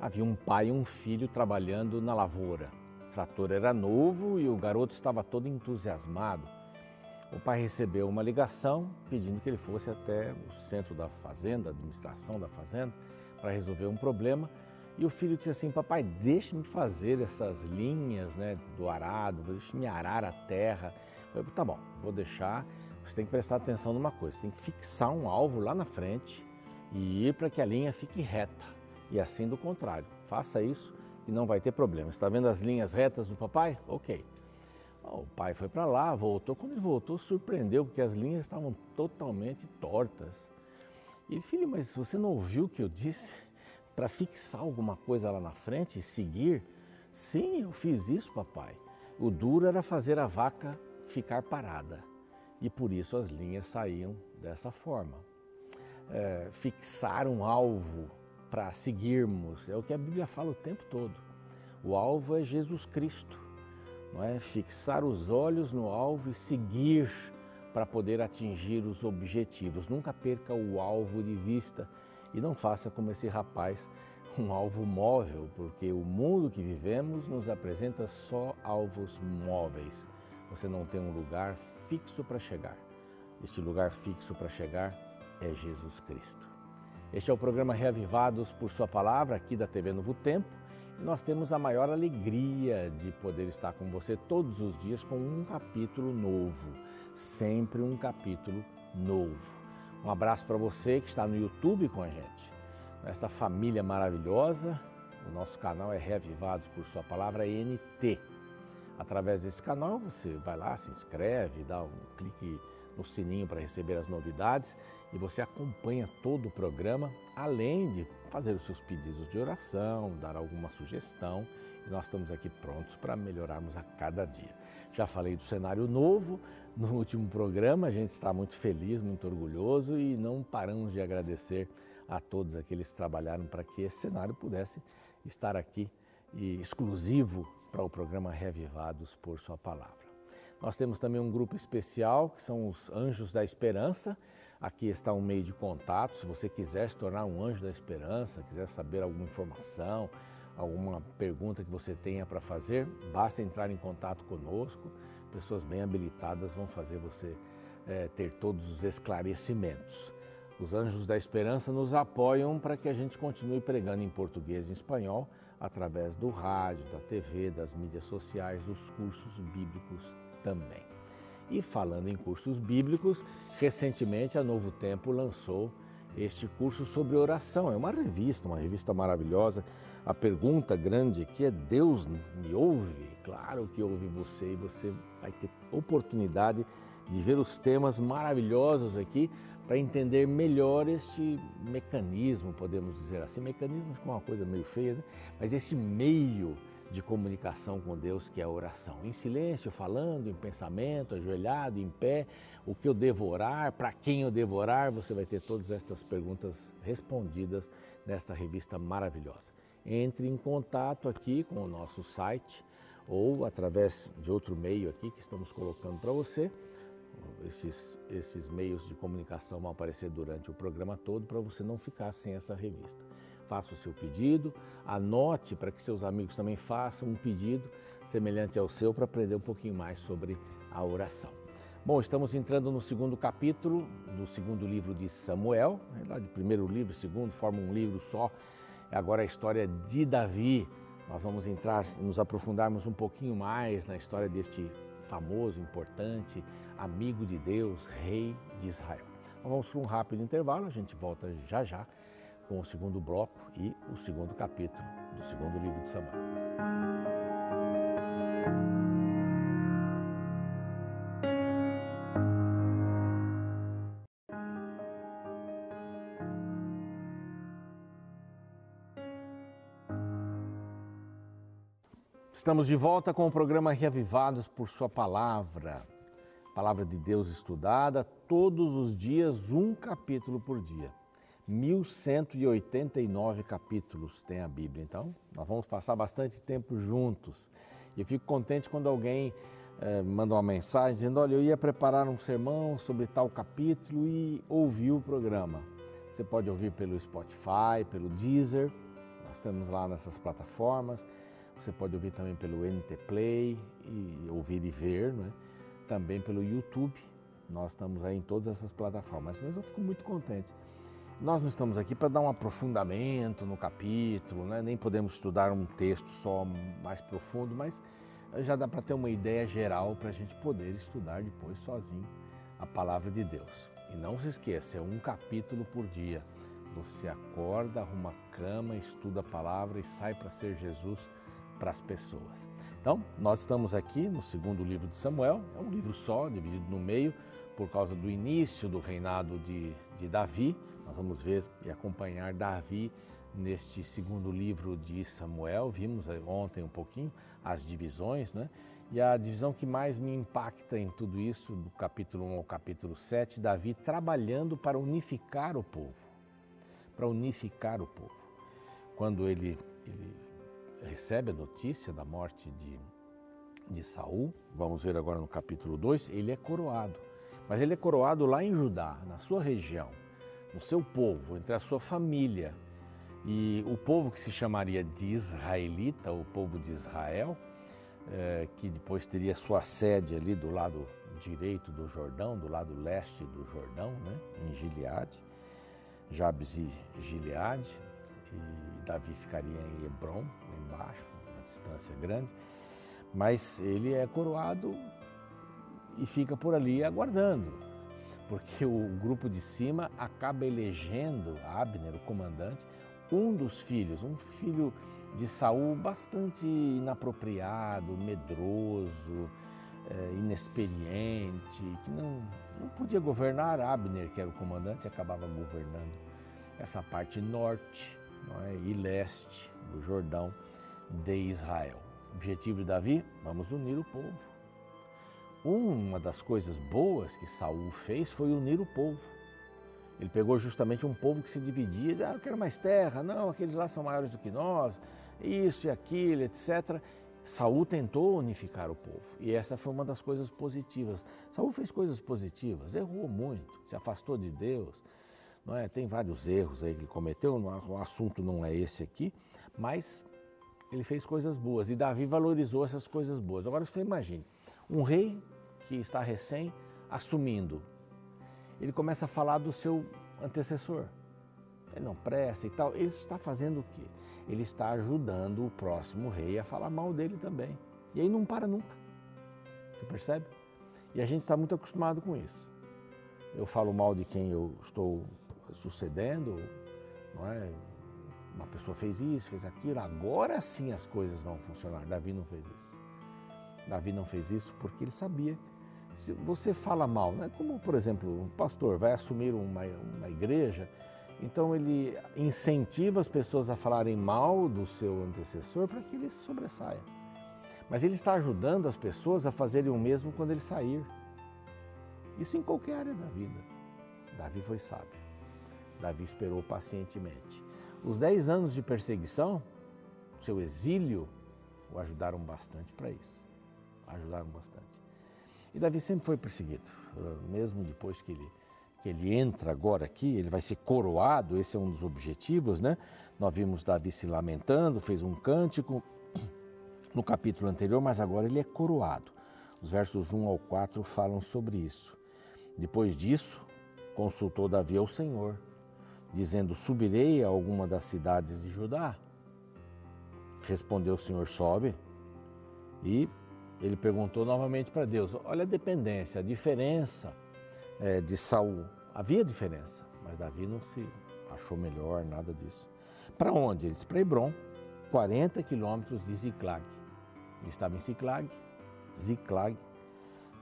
Havia um pai e um filho trabalhando na lavoura. O trator era novo e o garoto estava todo entusiasmado. O pai recebeu uma ligação pedindo que ele fosse até o centro da fazenda, administração da fazenda, para resolver um problema. E o filho disse assim: Papai, deixe-me fazer essas linhas né, do arado, deixe-me arar a terra. Eu falei, tá bom, vou deixar. Você tem que prestar atenção numa coisa: você tem que fixar um alvo lá na frente e ir para que a linha fique reta e assim do contrário. Faça isso e não vai ter problema. Está vendo as linhas retas do papai? Ok. O pai foi para lá, voltou. Quando ele voltou, surpreendeu porque as linhas estavam totalmente tortas. E filho, mas você não ouviu o que eu disse? Para fixar alguma coisa lá na frente e seguir? Sim, eu fiz isso, papai. O duro era fazer a vaca ficar parada. E por isso as linhas saíam dessa forma. É, fixar um alvo para seguirmos. É o que a Bíblia fala o tempo todo. O alvo é Jesus Cristo, não é? Fixar os olhos no alvo e seguir para poder atingir os objetivos. Nunca perca o alvo de vista e não faça como esse rapaz, um alvo móvel, porque o mundo que vivemos nos apresenta só alvos móveis. Você não tem um lugar fixo para chegar. Este lugar fixo para chegar é Jesus Cristo. Este é o programa Reavivados por Sua Palavra, aqui da TV Novo Tempo. E nós temos a maior alegria de poder estar com você todos os dias com um capítulo novo. Sempre um capítulo novo. Um abraço para você que está no YouTube com a gente. Nesta família maravilhosa, o nosso canal é Reavivados por Sua Palavra NT. Através desse canal você vai lá, se inscreve, dá um clique no sininho para receber as novidades e você acompanha todo o programa, além de fazer os seus pedidos de oração, dar alguma sugestão. E nós estamos aqui prontos para melhorarmos a cada dia. Já falei do cenário novo no último programa, a gente está muito feliz, muito orgulhoso e não paramos de agradecer a todos aqueles que trabalharam para que esse cenário pudesse estar aqui e exclusivo para o programa Revivados por Sua Palavra. Nós temos também um grupo especial, que são os Anjos da Esperança. Aqui está um meio de contato. Se você quiser se tornar um anjo da esperança, quiser saber alguma informação, alguma pergunta que você tenha para fazer, basta entrar em contato conosco. Pessoas bem habilitadas vão fazer você é, ter todos os esclarecimentos. Os Anjos da Esperança nos apoiam para que a gente continue pregando em português e em espanhol através do rádio, da TV, das mídias sociais, dos cursos bíblicos também. E falando em cursos bíblicos, recentemente a Novo Tempo lançou este curso sobre oração. É uma revista, uma revista maravilhosa. A pergunta grande aqui é: Deus me ouve? Claro que ouve você e você vai ter oportunidade de ver os temas maravilhosos aqui para entender melhor este mecanismo, podemos dizer assim. Mecanismo fica uma coisa meio feia, né? mas esse meio de comunicação com Deus, que é a oração. Em silêncio, falando, em pensamento, ajoelhado, em pé, o que eu devorar, para quem eu devorar, você vai ter todas estas perguntas respondidas nesta revista maravilhosa. Entre em contato aqui com o nosso site ou através de outro meio aqui que estamos colocando para você. Esses, esses meios de comunicação vão aparecer durante o programa todo para você não ficar sem essa revista faça o seu pedido, anote para que seus amigos também façam um pedido semelhante ao seu para aprender um pouquinho mais sobre a oração. Bom, estamos entrando no segundo capítulo do segundo livro de Samuel, na primeiro livro, segundo, forma um livro só. Agora a história de Davi. Nós vamos entrar, nos aprofundarmos um pouquinho mais na história deste famoso, importante amigo de Deus, rei de Israel. vamos para um rápido intervalo, a gente volta já já com o segundo bloco e o segundo capítulo do segundo livro de Samuel. Estamos de volta com o programa Reavivados por Sua Palavra. Palavra de Deus estudada todos os dias, um capítulo por dia. 1189 capítulos tem a Bíblia. Então, nós vamos passar bastante tempo juntos. E fico contente quando alguém eh, manda uma mensagem dizendo: Olha, eu ia preparar um sermão sobre tal capítulo e ouvi o programa. Você pode ouvir pelo Spotify, pelo Deezer, Nós estamos lá nessas plataformas. Você pode ouvir também pelo NT Play e ouvir e ver, né? também pelo YouTube. Nós estamos aí em todas essas plataformas, mas eu fico muito contente. Nós não estamos aqui para dar um aprofundamento no capítulo, né? nem podemos estudar um texto só mais profundo, mas já dá para ter uma ideia geral para a gente poder estudar depois sozinho a palavra de Deus. E não se esqueça, é um capítulo por dia. Você acorda, arruma a cama, estuda a palavra e sai para ser Jesus para as pessoas. Então, nós estamos aqui no segundo livro de Samuel, é um livro só, dividido no meio, por causa do início do reinado de, de Davi. Nós vamos ver e acompanhar Davi neste segundo livro de Samuel. Vimos ontem um pouquinho as divisões, né? E a divisão que mais me impacta em tudo isso, do capítulo 1 ao capítulo 7, Davi trabalhando para unificar o povo. Para unificar o povo. Quando ele, ele recebe a notícia da morte de, de Saul, vamos ver agora no capítulo 2, ele é coroado. Mas ele é coroado lá em Judá, na sua região, no seu povo, entre a sua família. E o povo que se chamaria de israelita, o povo de Israel, é, que depois teria sua sede ali do lado direito do Jordão, do lado leste do Jordão, né, em Gileade, Jabes e Gileade, e Davi ficaria em Hebron, embaixo, uma distância grande, mas ele é coroado e fica por ali aguardando, porque o grupo de cima acaba elegendo Abner, o comandante, um dos filhos, um filho de Saul bastante inapropriado, medroso, é, inexperiente, que não, não podia governar. Abner, que era o comandante, acabava governando essa parte norte é, e leste do Jordão de Israel. Objetivo de Davi? Vamos unir o povo. Uma das coisas boas que Saul fez foi unir o povo. Ele pegou justamente um povo que se dividia, dizia, ah, eu quero mais terra, não, aqueles lá são maiores do que nós, isso e aquilo, etc. Saul tentou unificar o povo e essa foi uma das coisas positivas. Saul fez coisas positivas, errou muito, se afastou de Deus, não é? Tem vários erros aí que ele cometeu, o assunto não é esse aqui, mas ele fez coisas boas e Davi valorizou essas coisas boas. Agora você imagine, um rei que está recém assumindo ele começa a falar do seu antecessor. Ele não presta e tal. Ele está fazendo o quê? Ele está ajudando o próximo rei a falar mal dele também. E aí não para nunca. Você percebe? E a gente está muito acostumado com isso. Eu falo mal de quem eu estou sucedendo, não é? Uma pessoa fez isso, fez aquilo, agora sim as coisas vão funcionar. Davi não fez isso. Davi não fez isso porque ele sabia se você fala mal, né? como por exemplo um pastor vai assumir uma, uma igreja, então ele incentiva as pessoas a falarem mal do seu antecessor para que ele sobressaia. Mas ele está ajudando as pessoas a fazerem o mesmo quando ele sair. Isso em qualquer área da vida. Davi foi sábio. Davi esperou pacientemente. Os dez anos de perseguição, seu exílio, o ajudaram bastante para isso. Ajudaram bastante. E Davi sempre foi perseguido, mesmo depois que ele, que ele entra agora aqui, ele vai ser coroado, esse é um dos objetivos, né? Nós vimos Davi se lamentando, fez um cântico no capítulo anterior, mas agora ele é coroado. Os versos 1 ao 4 falam sobre isso. Depois disso, consultou Davi ao Senhor, dizendo: Subirei a alguma das cidades de Judá? Respondeu o Senhor: Sobe. E ele perguntou novamente para Deus: olha a dependência, a diferença é, de Saul. Havia diferença, mas Davi não se achou melhor, nada disso. Para onde? Ele disse: para Hebron, 40 quilômetros de Ziklag. Ele estava em Ziklag, Ziklag,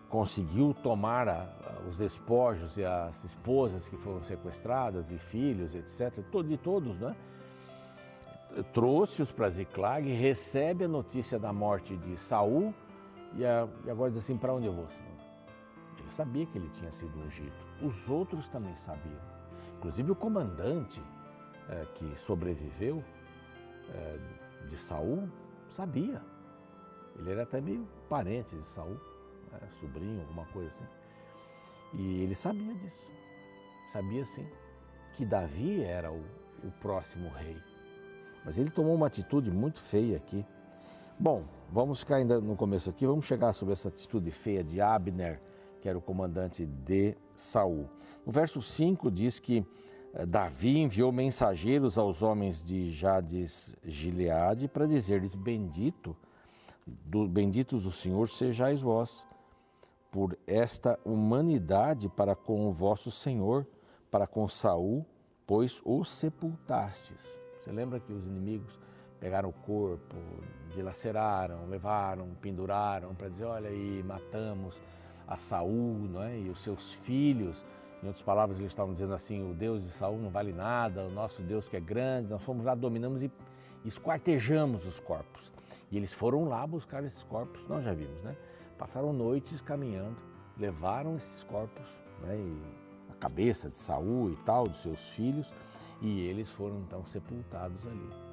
conseguiu tomar a, a, os despojos e as esposas que foram sequestradas e filhos, etc., de todos, né? Trouxe-os para Ziklag, recebe a notícia da morte de Saul e, a, e agora diz assim: para onde eu vou, Senhor? Ele sabia que ele tinha sido ungido. Os outros também sabiam. Inclusive o comandante é, que sobreviveu é, de Saul sabia. Ele era até meio parente de Saul, né, sobrinho, alguma coisa assim. E ele sabia disso. Sabia sim que Davi era o, o próximo rei. Mas ele tomou uma atitude muito feia aqui. Bom, vamos ficar ainda no começo aqui, vamos chegar sobre essa atitude feia de Abner, que era o comandante de Saul. No verso 5 diz que eh, Davi enviou mensageiros aos homens de Jades Gileade para dizer-lhes: Bendito, do, benditos o Senhor sejais vós, por esta humanidade para com o vosso Senhor, para com Saul, pois o sepultastes. Você lembra que os inimigos pegaram o corpo, dilaceraram, levaram, penduraram para dizer: olha aí, matamos a Saul não é? e os seus filhos. Em outras palavras, eles estavam dizendo assim: o Deus de Saul não vale nada, o nosso Deus que é grande, nós fomos lá, dominamos e esquartejamos os corpos. E eles foram lá buscar esses corpos, nós já vimos, né? Passaram noites caminhando, levaram esses corpos, né? A cabeça de Saul e tal, dos seus filhos, e eles foram então sepultados ali.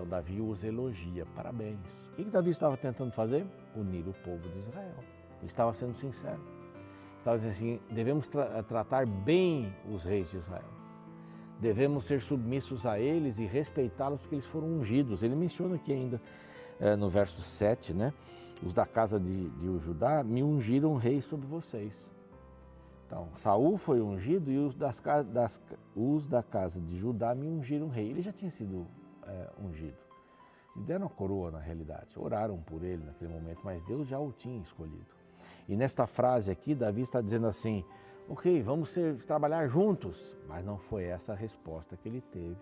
Então Davi os elogia, parabéns. O que, Davi estava tentando fazer? Unir o povo de Israel. Ele estava sendo sincero. Estava dizendo assim: devemos tra tratar bem os reis de Israel. Devemos ser submissos a eles e respeitá-los porque eles foram ungidos. Ele menciona aqui ainda é, no verso 7, né? Os da casa de, de Judá me ungiram rei sobre vocês. Então, Saul foi ungido e os, das, das, os da casa de Judá me ungiram rei. Ele já tinha sido é, ungido. Me deram a coroa na realidade. Oraram por ele naquele momento, mas Deus já o tinha escolhido. E nesta frase aqui, Davi está dizendo assim: ok, vamos ser, trabalhar juntos. Mas não foi essa a resposta que ele teve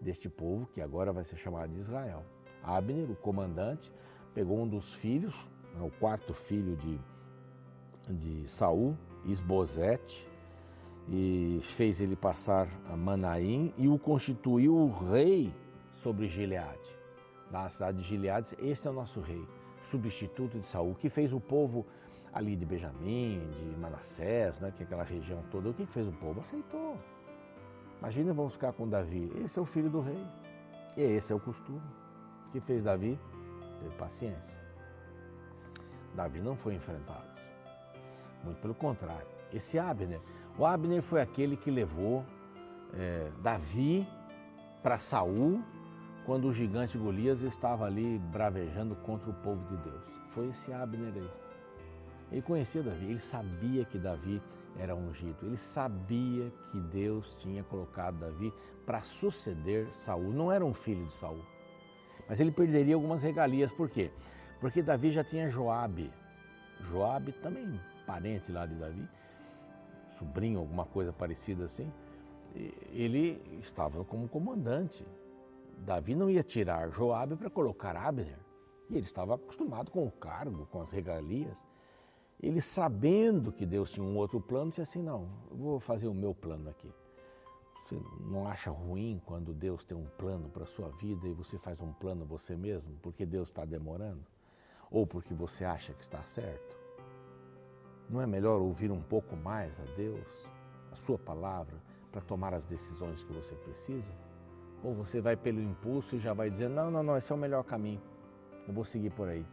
deste povo que agora vai ser chamado de Israel. Abner, o comandante, pegou um dos filhos, né, o quarto filho de, de Saul, Isbosete, e fez ele passar a Manaim e o constituiu rei sobre Gileade. Na cidade de Gileade, esse é o nosso rei, substituto de Saul, que fez o povo ali de Benjamim, de Manassés, né, que é aquela região toda. O que fez o povo? Aceitou. Imagina, vamos ficar com Davi. Esse é o filho do rei. E esse é o costume. O que fez Davi? Teve paciência. Davi não foi enfrentá-los. Muito pelo contrário. Esse Abner, o Abner foi aquele que levou é, Davi para Saul quando o gigante Golias estava ali bravejando contra o povo de Deus. Foi esse Abner aí. Ele conhecia Davi, ele sabia que Davi era ungido, ele sabia que Deus tinha colocado Davi para suceder Saul. Não era um filho de Saul, mas ele perderia algumas regalias. Por quê? Porque Davi já tinha Joabe. Joabe também parente lá de Davi, sobrinho, alguma coisa parecida assim. Ele estava como comandante Davi não ia tirar Joabe para colocar Abner. E ele estava acostumado com o cargo, com as regalias. Ele, sabendo que Deus tinha um outro plano, disse assim: Não, eu vou fazer o meu plano aqui. Você não acha ruim quando Deus tem um plano para a sua vida e você faz um plano você mesmo, porque Deus está demorando? Ou porque você acha que está certo? Não é melhor ouvir um pouco mais a Deus, a Sua palavra, para tomar as decisões que você precisa? Ou você vai pelo impulso e já vai dizer: não, não, não, esse é o melhor caminho, eu vou seguir por aí.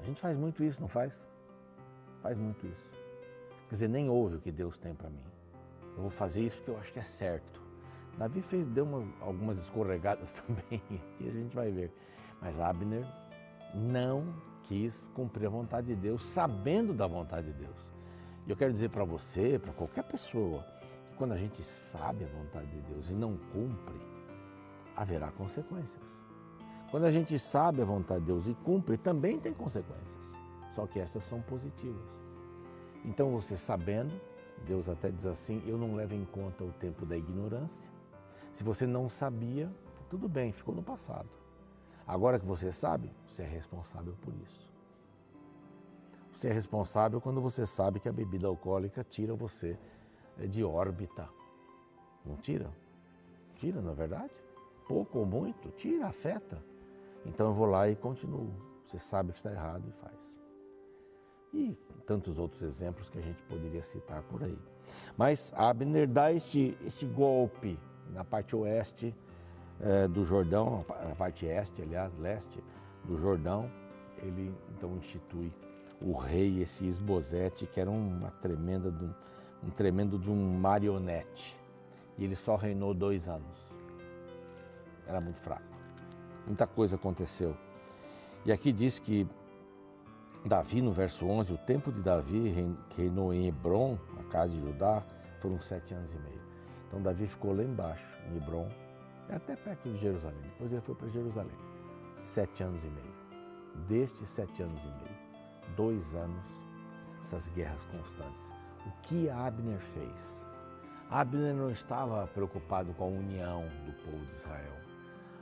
A gente faz muito isso, não faz? Faz muito isso. Quer dizer, nem ouve o que Deus tem para mim. Eu vou fazer isso porque eu acho que é certo. Davi fez, deu umas, algumas escorregadas também, e a gente vai ver. Mas Abner não quis cumprir a vontade de Deus, sabendo da vontade de Deus. E eu quero dizer para você, para qualquer pessoa, quando a gente sabe a vontade de Deus e não cumpre, haverá consequências. Quando a gente sabe a vontade de Deus e cumpre, também tem consequências. Só que essas são positivas. Então, você sabendo, Deus até diz assim: eu não levo em conta o tempo da ignorância. Se você não sabia, tudo bem, ficou no passado. Agora que você sabe, você é responsável por isso. Você é responsável quando você sabe que a bebida alcoólica tira você de órbita. Não tira? Tira, não é verdade? Pouco ou muito, tira, afeta. Então eu vou lá e continuo. Você sabe que está errado e faz. E tantos outros exemplos que a gente poderia citar por aí. Mas Abner dá este, este golpe na parte oeste é, do Jordão, na parte este, aliás, leste do Jordão. Ele então institui o rei, esse Esbozete, que era uma tremenda um tremendo de um marionete. E ele só reinou dois anos. era muito fraco. Muita coisa aconteceu. E aqui diz que Davi, no verso 11, o tempo de Davi, que reinou em Hebron, a casa de Judá, foram sete anos e meio. Então Davi ficou lá embaixo, em Hebron, é até perto de Jerusalém. Depois ele foi para Jerusalém. Sete anos e meio. Destes sete anos e meio, dois anos, essas guerras constantes. O que Abner fez? Abner não estava preocupado com a união do povo de Israel.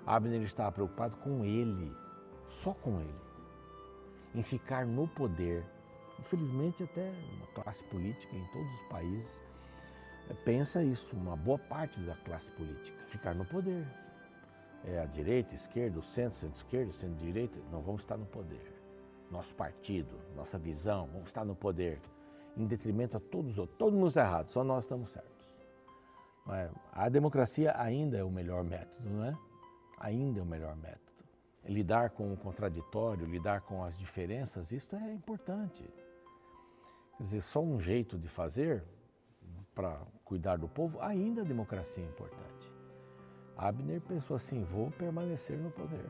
Abner estava preocupado com ele, só com ele, em ficar no poder. Infelizmente, até uma classe política em todos os países pensa isso, uma boa parte da classe política, ficar no poder. É a direita, a esquerda, o centro, centro-esquerda, centro-direita, não vamos estar no poder. Nosso partido, nossa visão, vamos estar no poder, em detrimento a todos os outros. Todo mundo está errado, só nós estamos certos. É? A democracia ainda é o melhor método, não é? Ainda é o melhor método. Lidar com o contraditório, lidar com as diferenças, isso é importante. Quer dizer, só um jeito de fazer para cuidar do povo, ainda a democracia é importante. Abner pensou assim: vou permanecer no poder.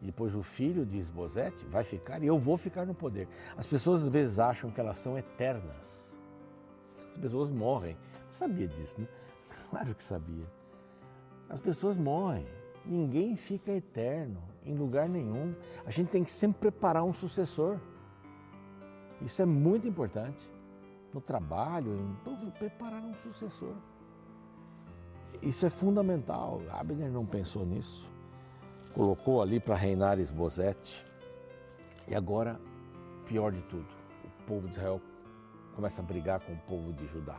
E depois o filho de Esbozete vai ficar e eu vou ficar no poder. As pessoas às vezes acham que elas são eternas. As pessoas morrem. Eu sabia disso, né? Claro que sabia. As pessoas morrem. Ninguém fica eterno em lugar nenhum. A gente tem que sempre preparar um sucessor. Isso é muito importante no trabalho, em todos, preparar um sucessor. Isso é fundamental. Abner não pensou nisso. Colocou ali para reinar Esbozete. E agora, pior de tudo, o povo de Israel começa a brigar com o povo de Judá.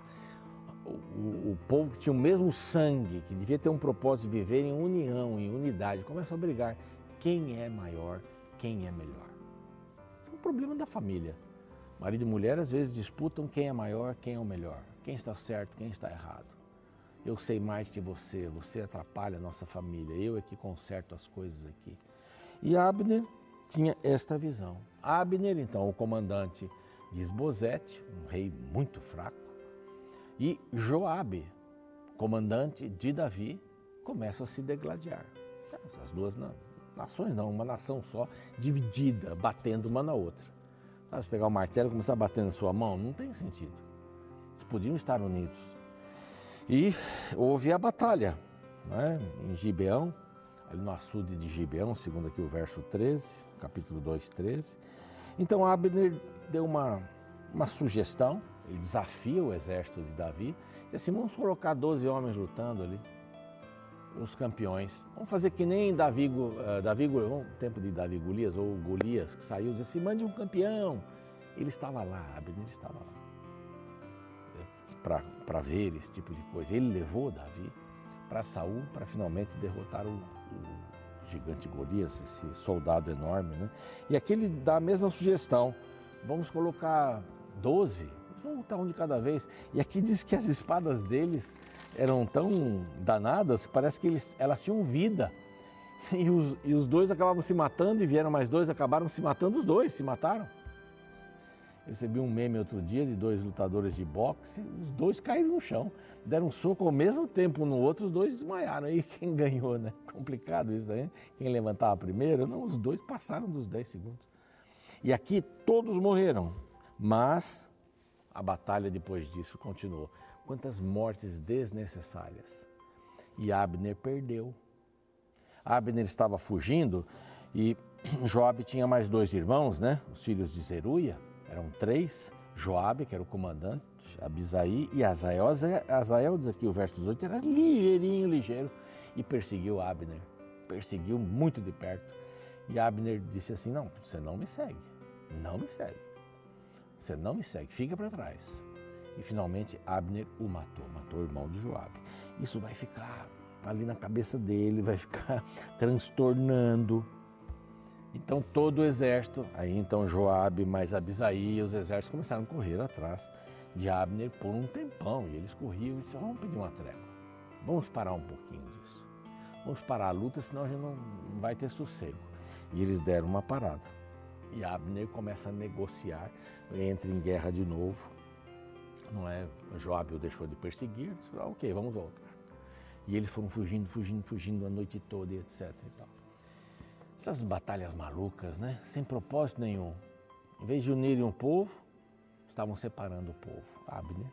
O, o, povo que tinha o mesmo sangue, que devia ter um propósito de viver em união, em unidade, começa a brigar. Quem é maior, quem é melhor? É um problema da família. Marido e mulher às vezes disputam quem é maior, quem é o melhor, quem está certo, quem está errado. Eu sei mais que você, você atrapalha a nossa família, eu é que conserto as coisas aqui. E Abner tinha esta visão. Abner, então, o comandante de Esbozete, um rei muito fraco, e Joabe, comandante de Davi, começam a se degladiar. Essas duas nações não, uma nação só, dividida, batendo uma na outra. Sabe, pegar o martelo e começar a bater na sua mão, não tem sentido. Eles podiam estar unidos. E houve a batalha né, em Gibeão, ali no açude de Gibeão, segundo aqui o verso 13, capítulo 2, 13. Então Abner deu uma, uma sugestão, ele desafia o exército de Davi, e assim, vamos colocar 12 homens lutando ali os campeões. Vamos fazer que nem Davi, uh, Davi tempo de Davi Golias, ou Golias, que saiu disse assim, mande um campeão. Ele estava lá, Abner estava lá, para ver esse tipo de coisa. Ele levou Davi para Saul para finalmente derrotar o, o, gigante Golias, esse soldado enorme. Né? E aqui ele dá a mesma sugestão, vamos colocar 12, vamos lutar um de cada vez. E aqui diz que as espadas deles eram tão danadas que parece que eles, elas tinham vida. E os, e os dois acabavam se matando e vieram mais dois, acabaram se matando os dois, se mataram. Recebi um meme outro dia de dois lutadores de boxe, os dois caíram no chão, deram um soco ao mesmo tempo no outro, os dois desmaiaram. Aí quem ganhou, né? Complicado isso aí. Quem levantava primeiro, não, os dois passaram dos 10 segundos. E aqui todos morreram, mas a batalha depois disso continuou quantas mortes desnecessárias. E Abner perdeu. Abner estava fugindo e Joabe tinha mais dois irmãos, né? Os filhos de Zeruia, eram três. Joabe, que era o comandante, Abisaí e Azael. Azael, diz aqui o verso 18, era ligeirinho, ligeiro, e perseguiu Abner. Perseguiu muito de perto. E Abner disse assim: Não, você não me segue. Não me segue. Você não me segue, fica para trás. E finalmente Abner o matou, matou o irmão de Joabe. Isso vai ficar ali na cabeça dele, vai ficar transtornando. Então todo o exército, aí então Joabe mais Abisaí, os exércitos começaram a correr atrás de Abner por um tempão. E eles corriam e disseram, vamos pedir uma trégua. Vamos parar um pouquinho disso. Vamos parar a luta, senão a gente não, vai ter sossego. E eles deram uma parada. E Abner começa a negociar, entra em guerra de novo não é? Joabe o deixou de perseguir, disse, ah, ok, vamos voltar. E eles foram fugindo, fugindo, fugindo a noite toda e etc. E tal. Essas batalhas malucas, né? Sem propósito nenhum. Em vez de unirem o povo, estavam separando o povo. Abner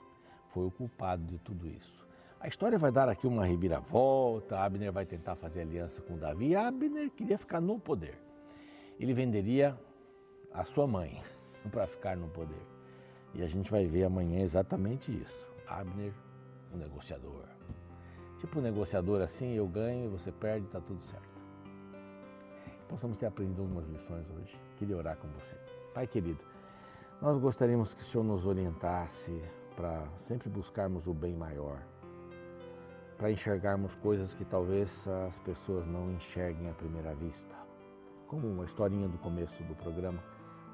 foi o culpado de tudo isso. A história vai dar aqui uma reviravolta. Abner vai tentar fazer aliança com Davi. Abner queria ficar no poder. Ele venderia a sua mãe para ficar no poder. E a gente vai ver amanhã exatamente isso. Abner, o um negociador. Tipo um negociador assim, eu ganho, você perde, está tudo certo. Possamos ter aprendido algumas lições hoje. Queria orar com você. Pai querido, nós gostaríamos que o Senhor nos orientasse para sempre buscarmos o bem maior, para enxergarmos coisas que talvez as pessoas não enxerguem à primeira vista. Como a historinha do começo do programa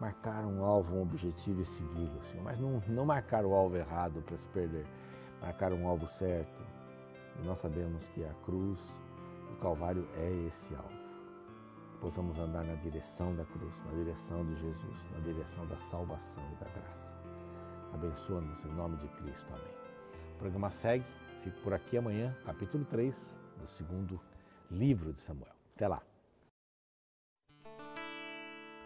marcar um alvo, um objetivo e segui-lo, Senhor. Mas não, não marcar o alvo errado para se perder, marcar um alvo certo. E nós sabemos que a cruz, o Calvário é esse alvo. Possamos andar na direção da cruz, na direção de Jesus, na direção da salvação e da graça. Abençoa-nos em nome de Cristo. Amém. O programa segue. Fico por aqui amanhã, capítulo 3 do segundo livro de Samuel. Até lá.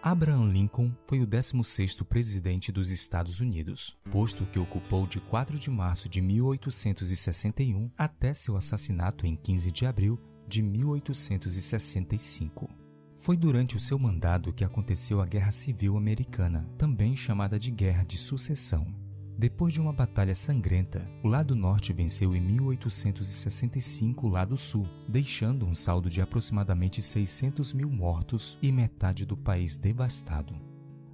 Abraham Lincoln foi o 16º presidente dos Estados Unidos, posto que ocupou de 4 de março de 1861 até seu assassinato em 15 de abril de 1865. Foi durante o seu mandato que aconteceu a Guerra Civil Americana, também chamada de Guerra de Sucessão. Depois de uma batalha sangrenta, o lado norte venceu em 1865 o lado sul, deixando um saldo de aproximadamente 600 mil mortos e metade do país devastado.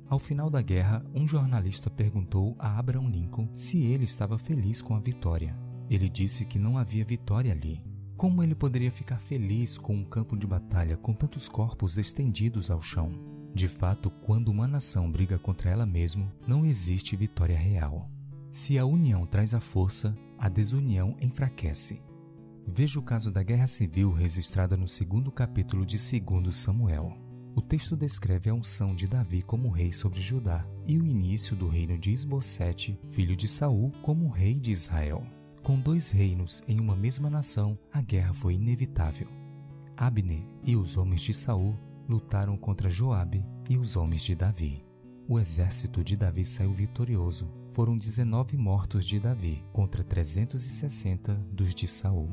Ao final da guerra, um jornalista perguntou a Abraham Lincoln se ele estava feliz com a vitória. Ele disse que não havia vitória ali. Como ele poderia ficar feliz com um campo de batalha com tantos corpos estendidos ao chão? De fato, quando uma nação briga contra ela mesma, não existe vitória real. Se a união traz a força, a desunião enfraquece. Veja o caso da guerra civil registrada no segundo capítulo de 2 Samuel. O texto descreve a unção de Davi como rei sobre Judá e o início do reino de Isbosete, filho de Saul, como rei de Israel. Com dois reinos em uma mesma nação, a guerra foi inevitável. Abner e os homens de Saul lutaram contra Joabe e os homens de Davi. O exército de Davi saiu vitorioso. Foram 19 mortos de Davi contra 360 dos de Saul.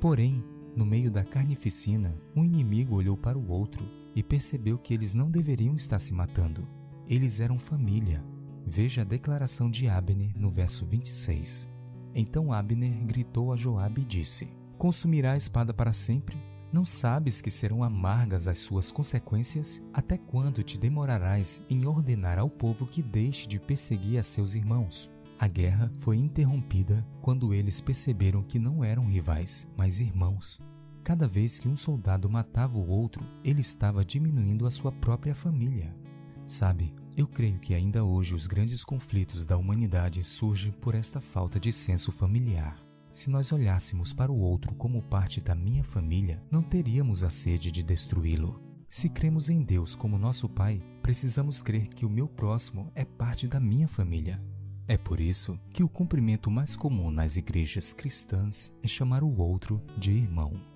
Porém, no meio da carnificina, um inimigo olhou para o outro e percebeu que eles não deveriam estar se matando. Eles eram família. Veja a declaração de Abner no verso 26. Então Abner gritou a Joabe e disse: Consumirá a espada para sempre? Não sabes que serão amargas as suas consequências? Até quando te demorarás em ordenar ao povo que deixe de perseguir a seus irmãos? A guerra foi interrompida quando eles perceberam que não eram rivais, mas irmãos. Cada vez que um soldado matava o outro, ele estava diminuindo a sua própria família. Sabe, eu creio que ainda hoje os grandes conflitos da humanidade surgem por esta falta de senso familiar. Se nós olhássemos para o outro como parte da minha família, não teríamos a sede de destruí-lo. Se cremos em Deus como nosso Pai, precisamos crer que o meu próximo é parte da minha família. É por isso que o cumprimento mais comum nas igrejas cristãs é chamar o outro de irmão.